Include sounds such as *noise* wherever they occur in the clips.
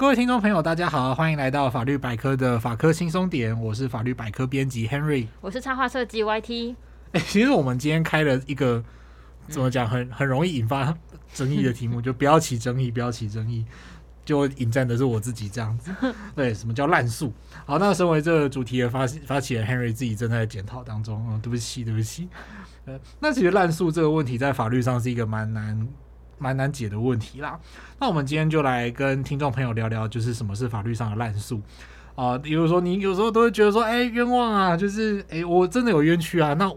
各位听众朋友，大家好，欢迎来到法律百科的法科轻松点，我是法律百科编辑 Henry，我是插画设计 YT。哎、欸，其实我们今天开了一个怎么讲，很很容易引发争议的题目，就不要起争议，不要起争议，就引战的是我自己这样子。*laughs* 对，什么叫滥诉？好，那身为这个主题的发发起人 Henry 自己正在检讨当中，嗯，对不起，对不起。呃，那其实滥诉这个问题在法律上是一个蛮难。蛮难解的问题啦，那我们今天就来跟听众朋友聊聊，就是什么是法律上的烂诉啊？比如说你有时候都会觉得说，哎、冤枉啊，就是哎、我真的有冤屈啊，那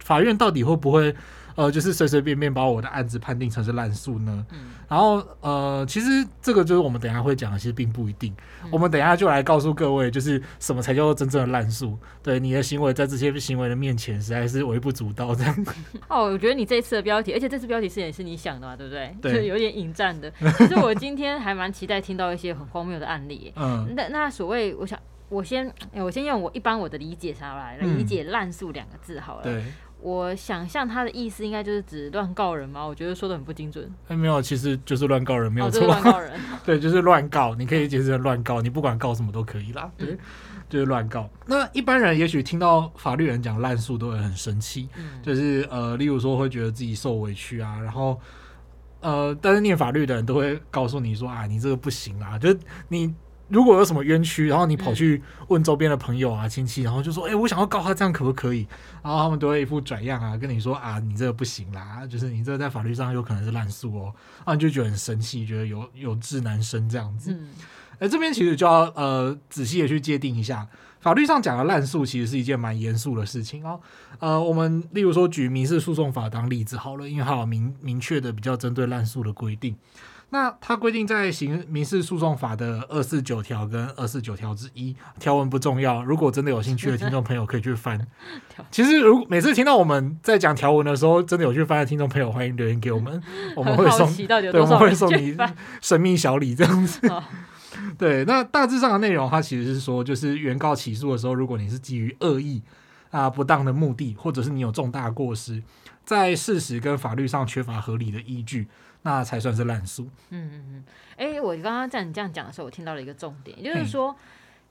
法院到底会不会？呃，就是随随便便把我的案子判定成是滥诉呢？嗯，然后呃，其实这个就是我们等一下会讲的，其实并不一定。嗯、我们等一下就来告诉各位，就是什么才叫做真正的滥诉？对，你的行为在这些行为的面前，实在是微不足道这样。*laughs* 哦，我觉得你这一次的标题，而且这次标题是也是你想的嘛，对不对？对，有点引战的。*laughs* 其实我今天还蛮期待听到一些很荒谬的案例。嗯，那那所谓，我想我先我先用我一般我的理解上来来理解“滥诉”两个字好了。对。我想象他的意思应该就是指乱告人吗？我觉得说的很不精准。哎，没有，其实就是乱告人，没有错。乱告人，*laughs* 对，就是乱告。你可以解释成乱告，你不管告什么都可以啦。对，就是乱告。那一般人也许听到法律人讲滥诉都会很生气，就是呃，例如说会觉得自己受委屈啊，然后呃，但是念法律的人都会告诉你说啊，你这个不行啊，就是你。如果有什么冤屈，然后你跑去问周边的朋友啊、亲戚，然后就说：“哎，我想要告他，这样可不可以？”然后他们都会一副拽样啊，跟你说：“啊，你这个不行啦，就是你这个在法律上有可能是滥诉哦。”啊你就觉得很生气，觉得有有志难伸这样子。哎，这边其实就要呃仔细的去界定一下，法律上讲的滥诉其实是一件蛮严肃的事情哦。呃，我们例如说举民事诉讼法当例子好了，因为它有明明确的比较针对滥诉的规定。那它规定在刑民事诉讼法的二四九条跟二四九条之一，条文不重要。如果真的有兴趣的听众朋友可以去翻。*laughs* 其实如每次听到我们在讲条文的时候，真的有去翻的听众朋友，欢迎留言给我们，*laughs* 我们会送，对，我们会送你神秘小礼这样子。*laughs* 对，那大致上的内容，它其实是说，就是原告起诉的时候，如果你是基于恶意啊、不当的目的，或者是你有重大过失，在事实跟法律上缺乏合理的依据。那才算是烂诉。嗯嗯嗯，哎、欸，我刚刚在你这样讲的时候，我听到了一个重点，也就是说，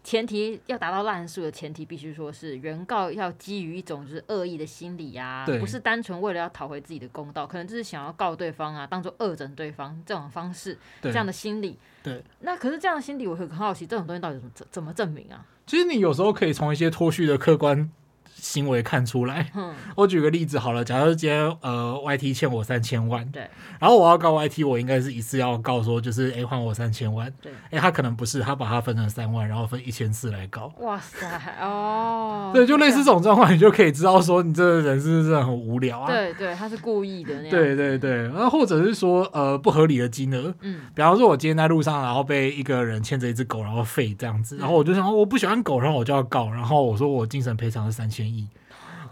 前提要达到烂诉的前提，必须说是原告要基于一种就是恶意的心理呀、啊，不是单纯为了要讨回自己的公道，可能就是想要告对方啊，当做恶整对方这种方式，这样的心理。对。那可是这样的心理，我会很好奇，这种东西到底怎么怎么证明啊？其实你有时候可以从一些脱序的客观。行为看出来，嗯。*laughs* 我举个例子好了，假如今天呃，YT 欠我三千万，对，然后我要告 YT，我应该是一次要告说就是哎还我三千万，对，哎他可能不是，他把它分成三万，然后分一千次来告，哇塞，哦，*laughs* 对，就类似这种状况，你就可以知道说你这个人是不是很无聊啊？对对，他是故意的那样，对对对，然后或者是说呃不合理的金额，嗯，比方说我今天在路上，然后被一个人牵着一只狗，然后吠这样子，然后我就想我不喜欢狗，然后我就要告，然后我说我精神赔偿是三千亿。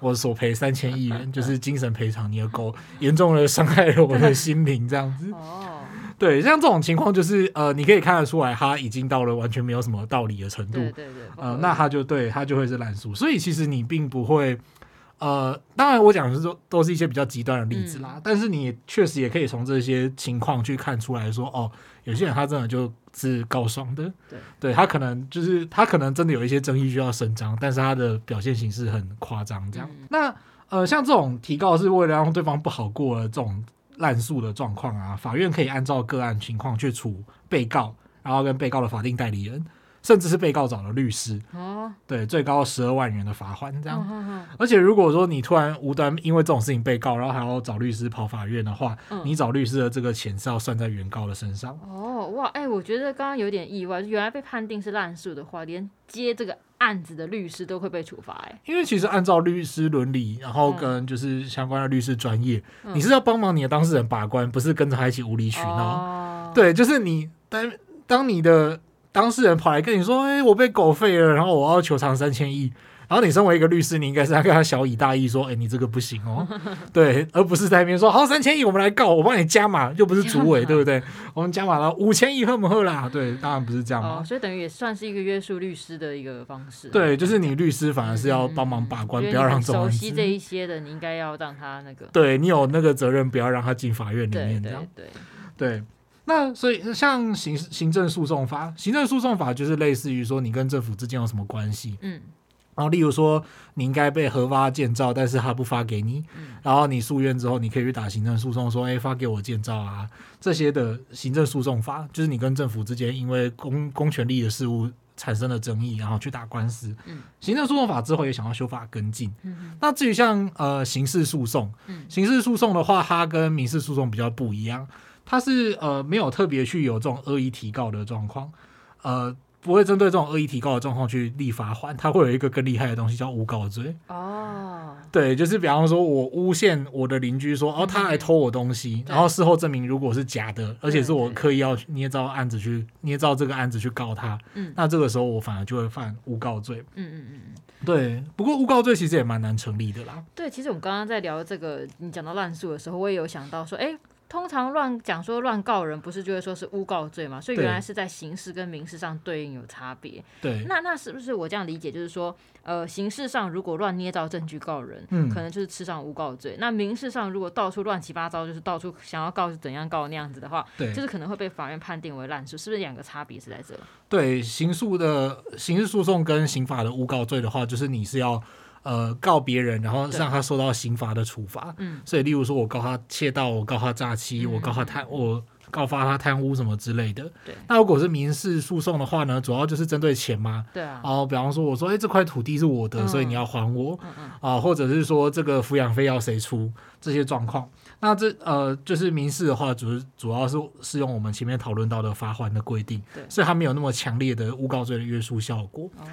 我索赔三千亿元，就是精神赔偿。你的狗严重的伤害了我的心灵，这样子。哦，对，像这种情况，就是呃，你可以看得出来，他已经到了完全没有什么道理的程度。对对对。呃，那他就对他就会是烂熟。所以其实你并不会，呃，当然我讲的是说都是一些比较极端的例子啦。嗯，但是你确实也可以从这些情况去看出来说，哦，有些人他真的就。是告爽的，对，对他可能就是他可能真的有一些争议需要伸张，但是他的表现形式很夸张，这样。嗯、那呃，像这种提告是为了让对方不好过的这种滥诉的状况啊，法院可以按照个案情况去处被告，然后跟被告的法定代理人。甚至是被告找了律师，哦，对，最高十二万元的罚款这样。而且如果说你突然无端因为这种事情被告，然后还要找律师跑法院的话，你找律师的这个钱是要算在原告的身上。哦，哇，哎，我觉得刚刚有点意外，原来被判定是滥诉的话，连接这个案子的律师都会被处罚。哎，因为其实按照律师伦理，然后跟就是相关的律师专业，你是要帮忙你的当事人把关，不是跟着他一起无理取闹。对，就是你当当你的。当事人跑来跟你说：“哎、欸，我被狗吠了，然后我要求偿三千亿。”然后你身为一个律师，你应该是要跟他小以大义说：“哎、欸，你这个不行哦。” *laughs* 对，而不是在那边说：“好，三千亿，我们来告，我帮你加码，又不是主委，*laughs* 对不对？我们加码了五千亿，喝不喝啦？”对，当然不是这样嘛。哦、所以等于也算是一个约束律师的一个方式。对，就是你律师反而是要帮忙把关，嗯、不要让熟悉这一些的，你应该要让他那个。对，你有那个责任，不要让他进法院里面这样。对对对。对那所以像行行政诉讼法，行政诉讼法就是类似于说你跟政府之间有什么关系，嗯。然后，例如说，你应该被核发建造，但是他不发给你。嗯、然后你诉愿之后，你可以去打行政诉讼，说，哎，发给我建造啊，这些的行政诉讼法，就是你跟政府之间因为公公权力的事务产生了争议，然后去打官司。嗯、行政诉讼法之后也想要修法跟进。嗯、那至于像呃刑事诉讼，嗯、刑事诉讼的话，它跟民事诉讼比较不一样，它是呃没有特别去有这种恶意提告的状况，呃。不会针对这种恶意提告的状况去立罚锾，它会有一个更厉害的东西叫诬告罪。哦，对，就是比方说我诬陷我的邻居说，哦，他来偷我东西，然后事后证明如果是假的，而且是我刻意要捏造案子去捏造这个案子去告他，嗯，那这个时候我反而就会犯诬告罪。嗯嗯嗯，对。不过诬告罪其实也蛮难成立的啦。对，其实我们刚刚在聊这个，你讲到滥诉的时候，我也有想到说，哎。通常乱讲说乱告人，不是就会说是诬告罪嘛？所以原来是在刑事跟民事上对应有差别。对，那那是不是我这样理解，就是说，呃，刑事上如果乱捏造证据告人，嗯，可能就是吃上诬告罪。那民事上如果到处乱七八糟，就是到处想要告是怎样告那样子的话，对，就是可能会被法院判定为滥诉，是不是两个差别是在这？对，刑诉的刑事诉讼跟刑法的诬告罪的话，就是你是要。呃，告别人，然后让他受到刑罚的处罚。嗯，所以例如说，我告他窃盗，我告他诈欺，嗯、我告他贪，我告发他贪污什么之类的。对。那如果是民事诉讼的话呢，主要就是针对钱嘛。对啊。然后比方说，我说，哎，这块土地是我的，嗯、所以你要还我。嗯嗯。啊，或者是说，这个抚养费要谁出？这些状况。那这呃，就是民事的话，主主要是适用我们前面讨论到的罚还的规定。对。所以它没有那么强烈的诬告罪的约束效果。哦。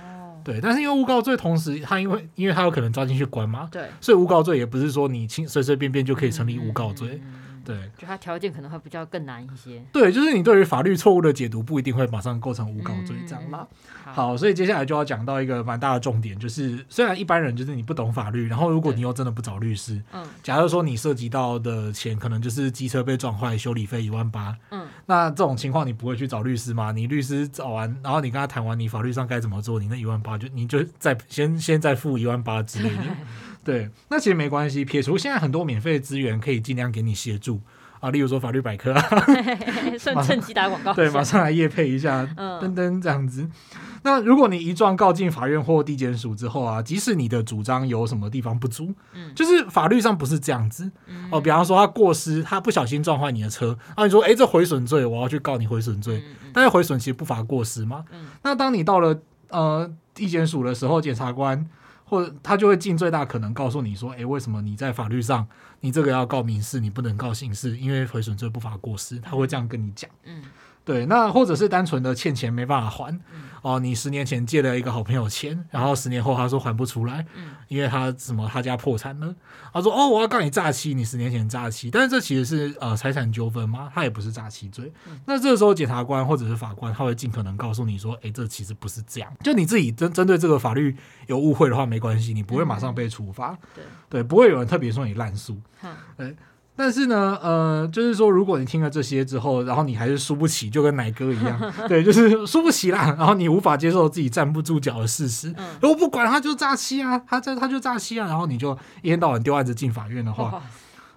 对，但是因为诬告罪，同时他因为因为他有可能抓进去关嘛，对，所以诬告罪也不是说你轻随随便便就可以成立诬告罪。对，就它条件可能会比较更难一些。对，就是你对于法律错误的解读不一定会马上构成诬告罪这样嘛。嗯、好，好，所以接下来就要讲到一个蛮大的重点，就是虽然一般人就是你不懂法律，然后如果你又真的不找律师，嗯，假如说你涉及到的钱可能就是机车被撞坏，修理费一万八，嗯，那这种情况你不会去找律师吗？你律师找完，然后你跟他谈完，你法律上该怎么做，你那一万八就你就再先先再付一万八之类的。*laughs* 对，那其实没关系。撇除现在很多免费的资源，可以尽量给你协助啊，例如说法律百科 *laughs* 趁机打广告。对，马上来夜配一下，嗯、噔噔这样子。那如果你一状告进法院或地检署之后啊，即使你的主张有什么地方不足，嗯，就是法律上不是这样子。嗯、哦，比方说他过失，他不小心撞坏你的车，啊，你说，哎，这毁损罪，我要去告你毁损罪。嗯、但是毁损其实不罚过失嘛。嗯、那当你到了呃地检署的时候，检察官。或者他就会尽最大可能告诉你说，诶，为什么你在法律上你这个要告民事，你不能告刑事，因为毁损罪不法过失，他会这样跟你讲。嗯。对，那或者是单纯的欠钱没办法还，嗯、哦，你十年前借了一个好朋友钱，然后十年后他说还不出来，嗯、因为他什么他家破产了，他说哦我要告你诈欺，你十年前诈欺，但是这其实是呃财产纠纷嘛，他也不是诈欺罪，嗯、那这个时候检察官或者是法官他会尽可能告诉你说，哎，这其实不是这样，就你自己针针对这个法律有误会的话没关系，你不会马上被处罚，嗯、对。对，不会有人特别说你滥诉，嗯但是呢，呃，就是说，如果你听了这些之后，然后你还是输不起，就跟奶哥一样，*laughs* 对，就是输不起啦。然后你无法接受自己站不住脚的事实，嗯、如果不管他就诈欺啊，他这他就诈欺啊，然后你就一天到晚丢案子进法院的话，哦、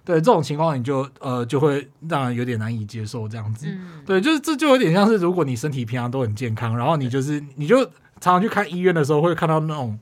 对这种情况，你就呃就会让人有点难以接受这样子。嗯、对，就是这就有点像是，如果你身体平常都很健康，然后你就是你就常常去看医院的时候，会看到那种。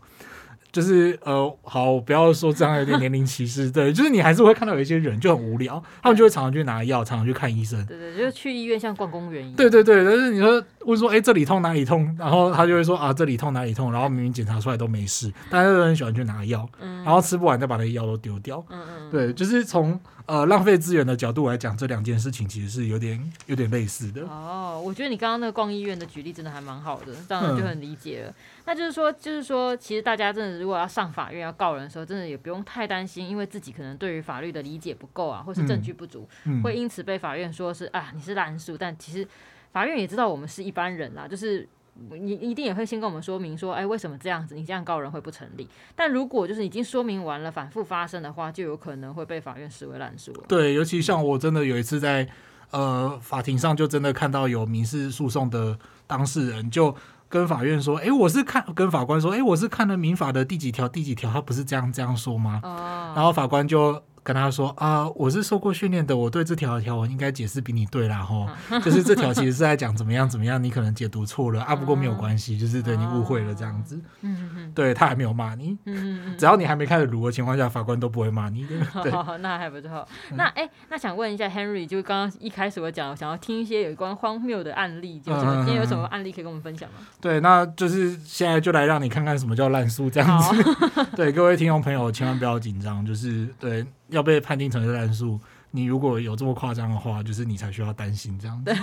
就是呃，好，不要说这样有点年龄歧视，*laughs* 对，就是你还是会看到有一些人就很无聊，他们就会常常去拿药，常常去看医生，对对，就是去医院像逛公园一样，对对对，但是你说问说，哎、欸，这里痛哪里痛，然后他就会说啊，这里痛哪里痛，然后明明检查出来都没事，大家都很喜欢去拿药，然后吃不完再把那个药都丢掉，嗯嗯，对，就是从。呃，浪费资源的角度来讲，这两件事情其实是有点有点类似的。哦，我觉得你刚刚那个逛医院的举例真的还蛮好的，这样就很理解了。嗯、那就是说，就是说，其实大家真的如果要上法院要告人的时候，真的也不用太担心，因为自己可能对于法律的理解不够啊，或是证据不足，嗯嗯、会因此被法院说是啊你是滥诉。但其实法院也知道我们是一般人啦，就是。你一定也会先跟我们说明说，哎，为什么这样子？你这样告人会不成立。但如果就是已经说明完了，反复发生的话，就有可能会被法院视为滥诉。对，尤其像我真的有一次在呃法庭上，就真的看到有民事诉讼的当事人就跟法院说，哎，我是看跟法官说，哎，我是看了民法的第几条第几条，他不是这样这样说吗？哦。然后法官就。跟他说啊，我是受过训练的，我对这条条文应该解释比你对啦吼，*laughs* 就是这条其实是在讲怎么样怎么样，你可能解读错了啊，不过没有关系，就是对你误会了这样子。嗯嗯对他还没有骂你，嗯只要你还没开始读的情况下，法官都不会骂你的。对，*laughs* 那还不错。那哎，那想问一下 Henry，就刚刚一开始我讲，想要听一些有关荒谬的案例，就今天有什么案例可以跟我们分享吗？对，那就是现在就来让你看看什么叫烂书这样子。*laughs* 对，各位听众朋友，千万不要紧张，就是对。要被判定成是烂诉，你如果有这么夸张的话，就是你才需要担心这样子。*laughs*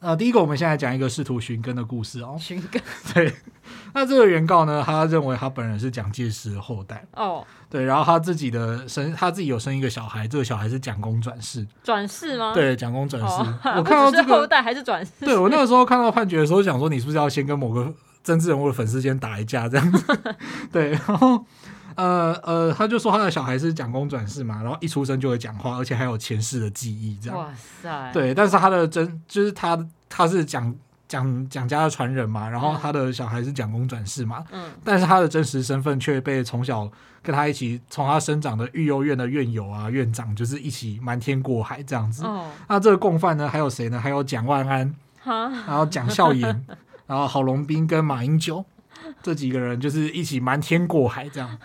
呃，第一个，我们现在讲一个试图寻根的故事哦。寻根。*laughs* 对。那这个原告呢，他认为他本人是蒋介石的后代。哦。对，然后他自己的生，他自己有生一个小孩，这个小孩是蒋公转世。转世吗？对，蒋公转世。哦、我 *laughs* 看到这个后代还是转世。对，我那个时候看到判决的时候，想说你是不是要先跟某个政治人物的粉丝先打一架这样子？对，然后。呃呃，他就说他的小孩是蒋公转世嘛，然后一出生就会讲话，而且还有前世的记忆，这样。哇塞！对，但是他的真就是他他是蒋蒋蒋家的传人嘛，然后他的小孩是蒋公转世嘛，嗯，但是他的真实身份却被从小跟他一起从他生长的育幼院的院友啊院长，就是一起瞒天过海这样子。哦，那这个共犯呢，还有谁呢？还有蒋万安，哈然后蒋孝严，*laughs* 然后郝龙斌跟马英九 *laughs* 这几个人，就是一起瞒天过海这样。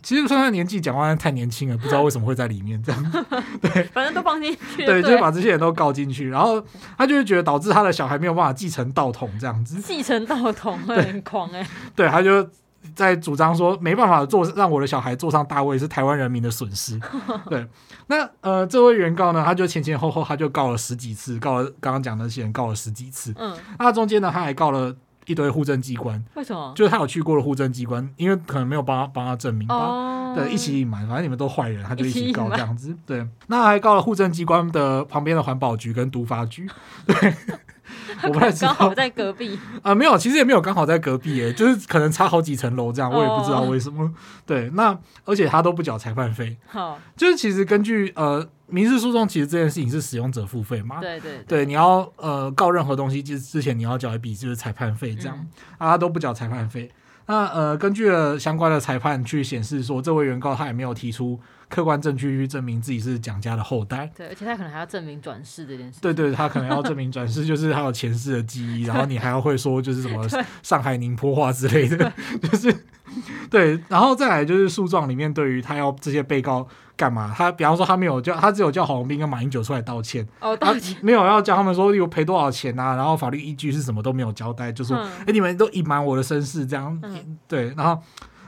其实算他年纪，蒋万安太年轻了，不知道为什么会在里面这样。*laughs* 对，反正都放进去。对，就把这些人都告进去，然后他就会觉得导致他的小孩没有办法继承道统这样子。继承道统会很狂哎。对，他就在主张说，没办法坐让我的小孩坐上大位是台湾人民的损失。*laughs* 对，那呃，这位原告呢，他就前前后后他就告了十几次，告了刚刚讲的那些人告了十几次。嗯，那中间呢，他还告了。一堆户政机关，为什么？就是他有去过的户政机关，因为可能没有帮他帮他证明吧。哦、对，一起隐瞒，反正你们都坏人，他就一起告这样子。对，那还告了户政机关的旁边的环保局跟都发局。*laughs* 对，*laughs* 我不太知道。刚好在隔壁啊、呃，没有，其实也没有刚好在隔壁，耶，就是可能差好几层楼这样，我也不知道为什么。哦、对，那而且他都不缴裁判费。好，就是其实根据呃。民事诉讼其实这件事情是使用者付费嘛？对对对，对，你要呃告任何东西，之之前你要缴一笔就是裁判费，这样、嗯、啊，他都不缴裁判费。那呃，根据了相关的裁判去显示说，这位原告他也没有提出客观证据去证明自己是蒋家的后代。对，而且他可能还要证明转世这件事。对对，他可能要证明转世，就是他有前世的记忆，*laughs* 然后你还要会说就是什么上海宁波话之类的，*laughs* 就是 *laughs* 对，然后再来就是诉状里面对于他要这些被告。干嘛？他比方说他没有叫，他只有叫郝龙斌跟马英九出来道歉。哦，道歉。没有要叫他们说有赔多少钱啊，然后法律依据是什么都没有交代，就说哎、嗯欸、你们都隐瞒我的身世这样。嗯、对，然后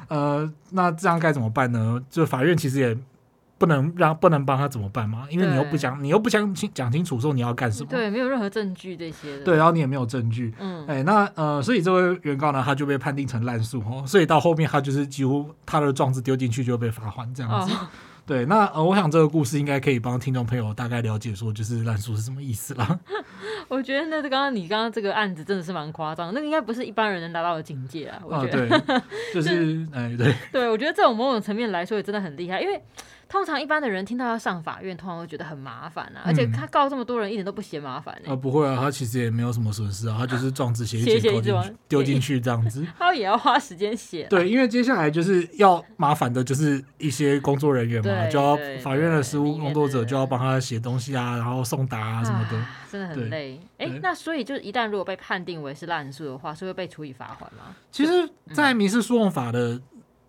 呃，那这样该怎么办呢？就法院其实也不能让不能帮他怎么办嘛，因为你又不讲，你又不讲清讲清楚说你要干什么。对，没有任何证据这些的。对，然后你也没有证据。嗯。哎、欸，那呃，所以这位原告呢，他就被判定成烂诉哦，所以到后面他就是几乎他的状子丢进去就被罚款这样子。哦对，那呃，我想这个故事应该可以帮听众朋友大概了解说，就是烂书是什么意思啦。*laughs* 我觉得那刚刚你刚刚这个案子真的是蛮夸张，那个应该不是一般人能达到的境界啊。我觉得，啊、对，*laughs* 就是哎，对，对我觉得这种某种层面来说也真的很厉害，因为。通常一般的人听到要上法院，通常会觉得很麻烦啊，而且他告这么多人，一点都不嫌麻烦、欸。啊、不会啊，他其实也没有什么损失啊，他就是状纸写一写，丢，丢进去这样子。*laughs* 他也要花时间写。对，因为接下来就是要麻烦的，就是一些工作人员嘛，就要法院的实务工作者就要帮他写东西啊，然后送达啊什么的，真的很累。哎、欸，那所以就一旦如果被判定为是滥诉的话，是会被处以罚款吗？其实，在民事诉讼法的。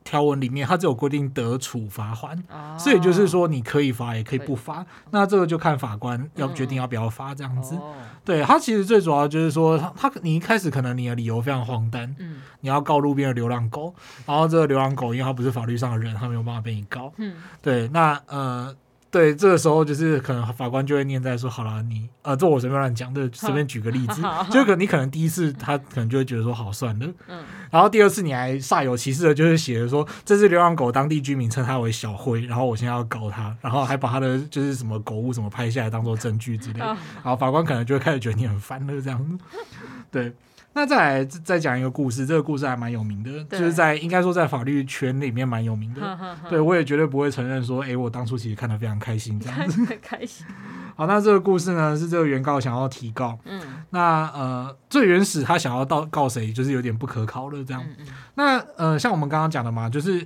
条文里面，它只有规定得处罚还，哦、所以就是说你可以罚，也可以不罚。那这个就看法官要决定要不要罚这样子。嗯、对，他其实最主要就是说，他他你一开始可能你的理由非常荒诞，嗯、你要告路边的流浪狗，然后这个流浪狗因为它不是法律上的人，他没有办法被你告。嗯、对，那呃。对，这个时候就是可能法官就会念在说，好了，你呃，这我随便乱讲的，随便举个例子，就可能你可能第一次他可能就会觉得说好算了，嗯，然后第二次你还煞有其事的，就是写的说这只流浪狗，当地居民称它为小灰，然后我现在要告它，然后还把它的就是什么狗物什么拍下来当做证据之类的，然后法官可能就会开始觉得你很烦了这样子，对。那再来再讲一个故事，这个故事还蛮有名的，就是在应该说在法律圈里面蛮有名的。呵呵呵对，我也绝对不会承认说，哎、欸，我当初其实看得非常开心这样子。开心。*laughs* 好，那这个故事呢，是这个原告想要提告。嗯。那呃，最原始他想要到告谁，就是有点不可考了这样。嗯嗯那呃，像我们刚刚讲的嘛，就是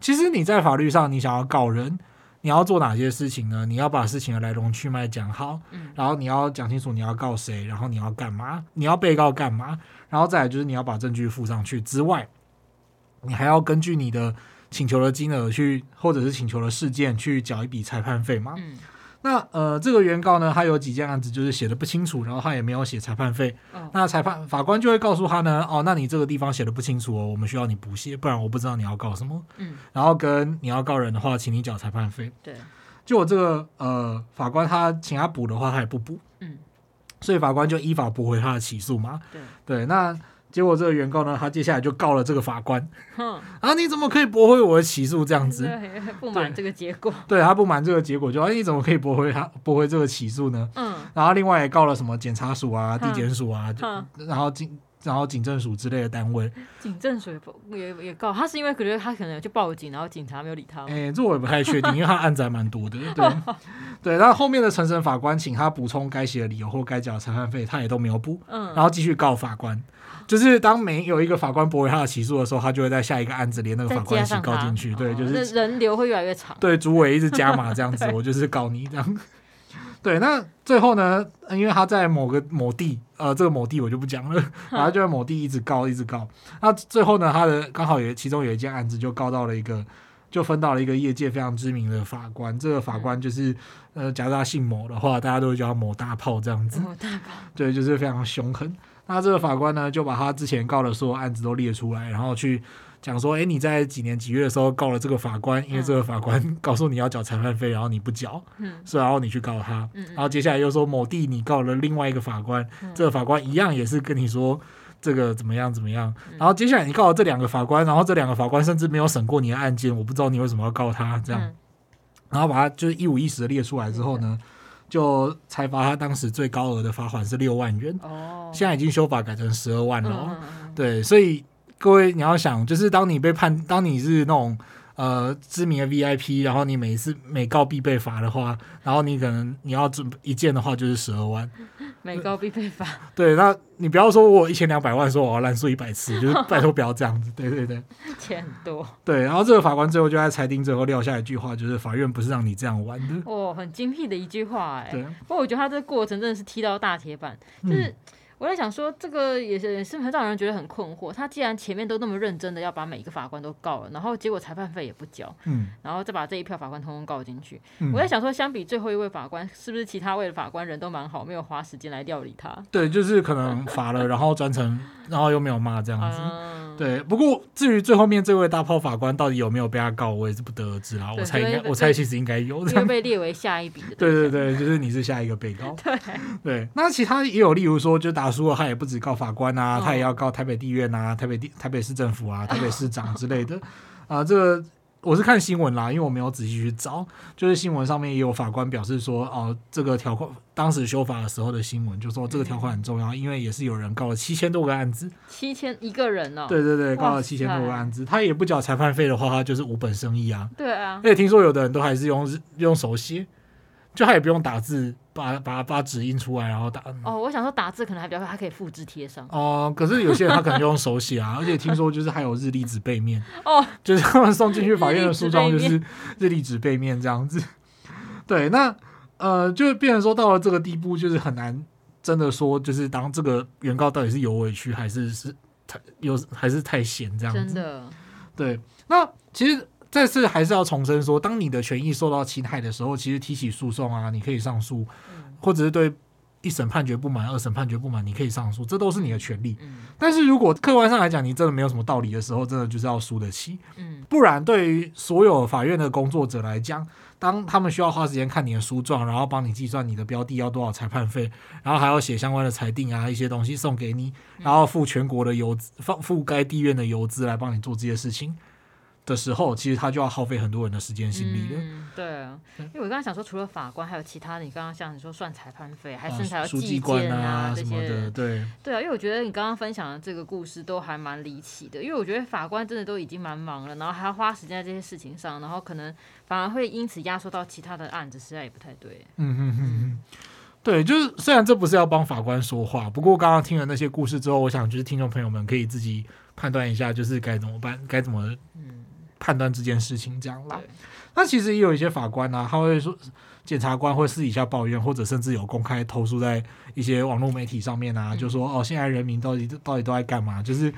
其实你在法律上，你想要告人，你要做哪些事情呢？你要把事情的来龙去脉讲好，嗯，然后你要讲清楚你要告谁，然后你要干嘛，你要被告干嘛，然后再来就是你要把证据附上去之外，你还要根据你的请求的金额去，或者是请求的事件去缴一笔裁判费嘛。嗯那呃，这个原告呢，他有几件案子就是写的不清楚，然后他也没有写裁判费。哦、那裁判法官就会告诉他呢，哦，那你这个地方写的不清楚哦，我们需要你补写，不然我不知道你要告什么。嗯，然后跟你要告人的话，请你缴裁判费。对，就我这个呃法官他请他补的话，他也不补。嗯，所以法官就依法驳回他的起诉嘛。对，对，那。结果这个原告呢，他接下来就告了这个法官。哼，啊，你怎么可以驳回我的起诉？这样子，不满这个结果。对，对他不满这个结果，就啊，你怎么可以驳回他驳回这个起诉呢？嗯，然后另外也告了什么检察署啊、地检署啊，然后警然后警政署之类的单位。警政署也也也告他，是因为觉得他可能去报警，然后警察没有理他。哎，这我也不太确定，因为他案子还蛮多的。*laughs* 对，对，然后后面的陈审法官请他补充该写的理由或该缴的裁判费，他也都没有补。嗯，然后继续告法官。就是当每有一个法官驳回他的起诉的时候，他就会在下一个案子连那个法官一起告进去。对，就是人流会越来越长。对，主委一直加码这样子，*laughs* 我就是告你这样。对，那最后呢，因为他在某个某地，呃，这个某地我就不讲了，*laughs* 然后就在某地一直告，一直告。那最后呢，他的刚好也其中有一件案子就告到了一个，就分到了一个业界非常知名的法官。这个法官就是，呃，假如他姓某的话，大家都会叫他某大炮这样子。某大炮。对，就是非常凶狠。那这个法官呢，就把他之前告的所有案子都列出来，然后去讲说：哎，你在几年几月的时候告了这个法官，因为这个法官 *laughs* 告诉你要缴裁判费，然后你不缴，嗯，所以然后你去告他，嗯，然后接下来又说某地你告了另外一个法官，嗯，这个法官一样也是跟你说这个怎么样怎么样，然后接下来你告了这两个法官，然后这两个法官甚至没有审过你的案件，我不知道你为什么要告他这样，然后把他就是一五一十的列出来之后呢，就裁罚他当时最高额的罚款是六万元，哦，现在已经修法改成十二万了，嗯嗯，对，所以各位你要想，就是当你被判，当你是那种。呃，知名的 VIP，然后你每次每告必被罚的话，然后你可能你要准一件的话就是十二万，*laughs* 每告必被罚。对，那你不要说我一千两百万，说我要滥诉一百次，*laughs* 就是拜托不要这样子。对对对，钱很多。对，然后这个法官最后就在裁定最后撂下一句话，就是法院不是让你这样玩的。哦，很精辟的一句话哎。对。不过我觉得他这个过程真的是踢到大铁板，就是。嗯我在想说，这个也是也是很让人觉得很困惑。他既然前面都那么认真的要把每一个法官都告了，然后结果裁判费也不交，嗯，然后再把这一票法官通通告进去。嗯、我在想说，相比最后一位法官，是不是其他位的法官人都蛮好，没有花时间来料理他？对，就是可能罚了，然后专程，然后又没有骂这样子。嗯、对，不过至于最后面这位大炮法官到底有没有被他告，我也是不得而知啦。我猜应该，我猜其实应该有，因为被列为下一笔的。对对对，就是你是下一个被告。对对，那其他也有，例如说，就打。输了，他也不止告法官啊，他也要告台北地院啊、台北地、台北市政府啊、*laughs* 台北市长之类的。啊、呃。这个我是看新闻啦，因为我没有仔细去找，就是新闻上面也有法官表示说，哦、呃，这个条款当时修法的时候的新闻就说这个条款很重要，因为也是有人告了七千多个案子，七千一个人哦，对对对，告了七千多个案子，他也不缴裁判费的话，他就是无本生意啊。对啊，而且听说有的人都还是用用手写，就他也不用打字。把把把纸印出来，然后打。哦，我想说打字可能还比较快，还可以复制贴上。哦、呃，可是有些人他可能就用手写啊，*laughs* 而且听说就是还有日历纸背面。哦，就是他们送进去法院的诉状就是日历纸背面这样子。对，那呃，就变成说到了这个地步，就是很难真的说，就是当这个原告到底是有委屈还是是太有还是太闲这样子。真的。对，那其实。再次还是要重申说，当你的权益受到侵害的时候，其实提起诉讼啊，你可以上诉，或者是对一审判决不满、二审判决不满，你可以上诉，这都是你的权利。但是如果客观上来讲，你真的没有什么道理的时候，真的就是要输得起。不然对于所有法院的工作者来讲，当他们需要花时间看你的诉状，然后帮你计算你的标的要多少裁判费，然后还要写相关的裁定啊，一些东西送给你，然后付全国的邮资，付付该地院的邮资来帮你做这些事情。的时候，其实他就要耗费很多人的时间心力了。嗯，对啊，因为我刚刚想说，除了法官，还有其他的。你刚刚像你说算裁判费，还甚至还有计件啊，啊这些的。对对啊，因为我觉得你刚刚分享的这个故事都还蛮离奇的。因为我觉得法官真的都已经蛮忙了，然后还要花时间在这些事情上，然后可能反而会因此压缩到其他的案子，实在也不太对。嗯嗯嗯，对，就是虽然这不是要帮法官说话，不过刚刚听了那些故事之后，我想就是听众朋友们可以自己判断一下，就是该怎么办，该怎么。判断这件事情这样啦。那其实也有一些法官呢、啊，他会说，检察官会私底下抱怨，或者甚至有公开投诉在一些网络媒体上面啊，嗯、就说哦，现在人民到底到底都在干嘛？就是。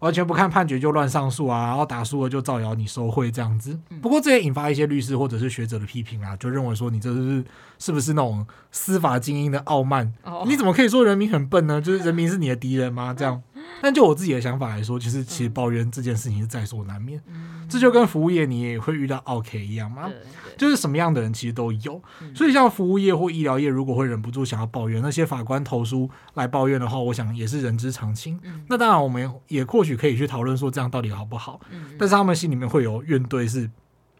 完全不看判决就乱上诉啊，然后打输了就造谣你受贿这样子。不过这也引发一些律师或者是学者的批评啊，就认为说你这是是不是那种司法精英的傲慢？你怎么可以说人民很笨呢？就是人民是你的敌人吗？这样？*laughs* 但就我自己的想法来说，其实其实抱怨这件事情是在所难免。这就跟服务业你也会遇到 OK 一样嘛？就是什么样的人其实都有。所以像服务业或医疗业，如果会忍不住想要抱怨，那些法官投诉来抱怨的话，我想也是人之常情。那当然，我们也或许可以去讨论说这样到底好不好。但是他们心里面会有怨怼是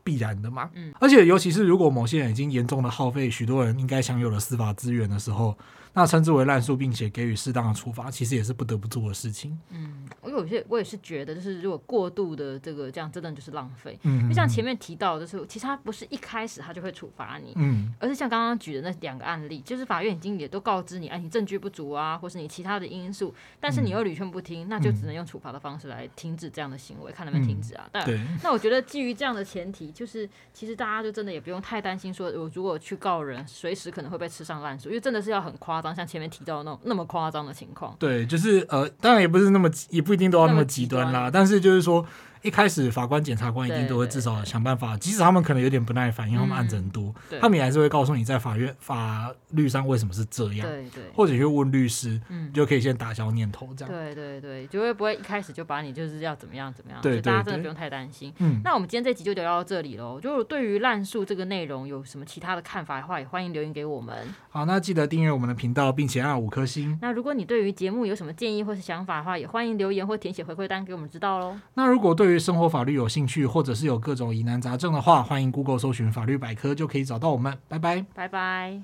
必然的嘛。嗯而且尤其是如果某些人已经严重的耗费许多人应该享有的司法资源的时候。那称之为滥诉，并且给予适当的处罚，其实也是不得不做的事情。嗯，我有些我也是觉得，就是如果过度的这个这样，真的就是浪费。嗯，就像前面提到的，就是其实他不是一开始他就会处罚你，嗯，而是像刚刚举的那两个案例，就是法院已经也都告知你，哎，你证据不足啊，或是你其他的因素，但是你又屡劝不听，那就只能用处罚的方式来停止这样的行为，看能不能停止啊。但对，那我觉得基于这样的前提，就是其实大家就真的也不用太担心，说我如果去告人，随时可能会被吃上烂树，因为真的是要很夸张。像前面提到的那种那么夸张的情况，对，就是呃，当然也不是那么，也不一定都要那么极端啦，但是就是说。一开始法官、检察官一定都会至少想办法，即使他们可能有点不耐烦，因为他们案子很多，他们也还是会告诉你在法院法律上为什么是这样，对对，或者去问律师，嗯，就可以先打消念头这样。对对对，就会不会一开始就把你就是要怎么样怎么样，对，大家真的不用太担心。嗯，那我们今天这集就聊到这里喽。就对于滥诉这个内容有什么其他的看法的话，也欢迎留言给我们。好，那记得订阅我们的频道，并且按五颗星。那如果你对于节目有什么建议或是想法的话，也欢迎留言或填写回馈单给我们知道喽。那如果对生活法律有兴趣，或者是有各种疑难杂症的话，欢迎 Google 搜寻法律百科，就可以找到我们。拜拜，拜拜。